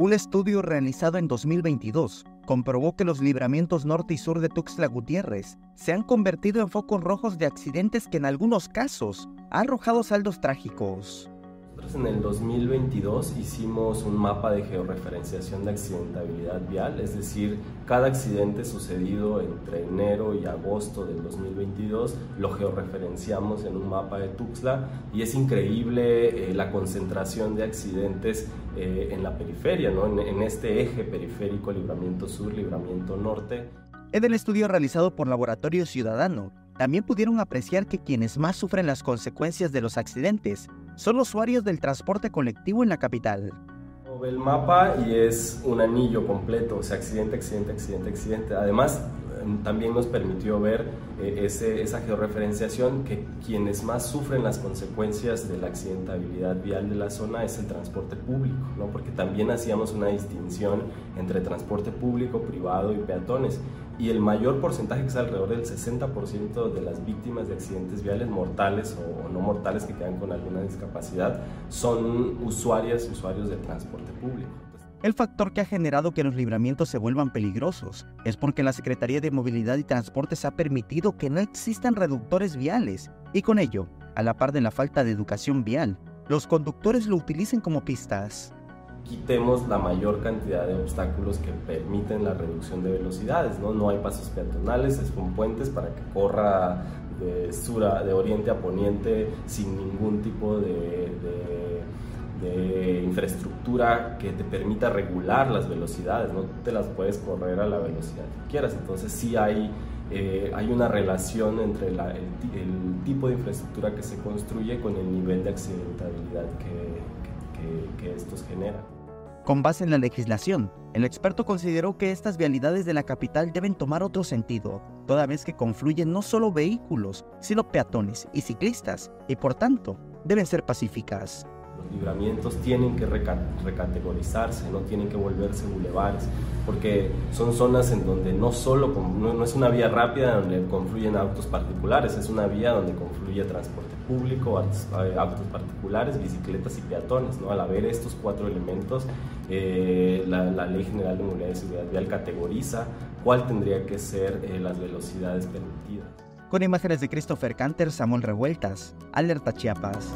Un estudio realizado en 2022 comprobó que los libramientos norte y sur de Tuxtla Gutiérrez se han convertido en focos rojos de accidentes que en algunos casos han arrojado saldos trágicos. En el 2022 hicimos un mapa de georreferenciación de accidentabilidad vial, es decir, cada accidente sucedido entre enero y agosto del 2022 lo georreferenciamos en un mapa de Tuxtla y es increíble eh, la concentración de accidentes eh, en la periferia, ¿no? en, en este eje periférico Libramiento Sur, Libramiento Norte. En el estudio realizado por Laboratorio Ciudadano, también pudieron apreciar que quienes más sufren las consecuencias de los accidentes son usuarios del transporte colectivo en la capital. Ve el mapa y es un anillo completo, o sea, accidente, accidente, accidente, accidente. Además, em, también nos permitió ver eh, ese, esa georreferenciación que quienes más sufren las consecuencias de la accidentabilidad vial de la zona es el transporte público, ¿no? porque también hacíamos una distinción entre transporte público, privado y peatones y el mayor porcentaje, que es alrededor del 60% de las víctimas de accidentes viales mortales o, no mortales que quedan con alguna discapacidad, son usuarias usuarios de transporte público. El factor que ha generado que los libramientos se vuelvan peligrosos es porque la Secretaría de Movilidad y Transportes ha permitido que no existan reductores viales y con ello, a la par de la falta de educación vial, los conductores lo utilicen como pistas quitemos la mayor cantidad de obstáculos que permiten la reducción de velocidades. No, no hay pasos peatonales, es con puentes para que corra de, sur de oriente a poniente sin ningún tipo de, de, infraestructura que te permita regular las velocidades, no te las puedes correr a la velocidad que quieras. Entonces sí hay, eh, hay una relación entre el, el, tipo de infraestructura que se construye con el nivel de accidentabilidad que, que, que estos generan. Con base en la legislación, el experto consideró que estas vialidades de la capital deben tomar otro sentido, toda vez que confluyen no solo vehículos, sino peatones y ciclistas, y por tanto, deben ser pacíficas. Los libramientos tienen que recategorizarse, no tienen que volverse bulevares, porque son zonas en donde no solo no, es una vía rápida donde confluyen autos particulares, es una vía donde confluye transporte público, autos, eh, particulares, bicicletas y peatones. ¿no? Al haber estos cuatro elementos, eh, la, Ley General de Movilidad y Seguridad Vial categoriza cuál tendría que ser eh, las velocidades permitidas. Con imágenes de Christopher Canter, Samuel Revueltas, Alerta Chiapas.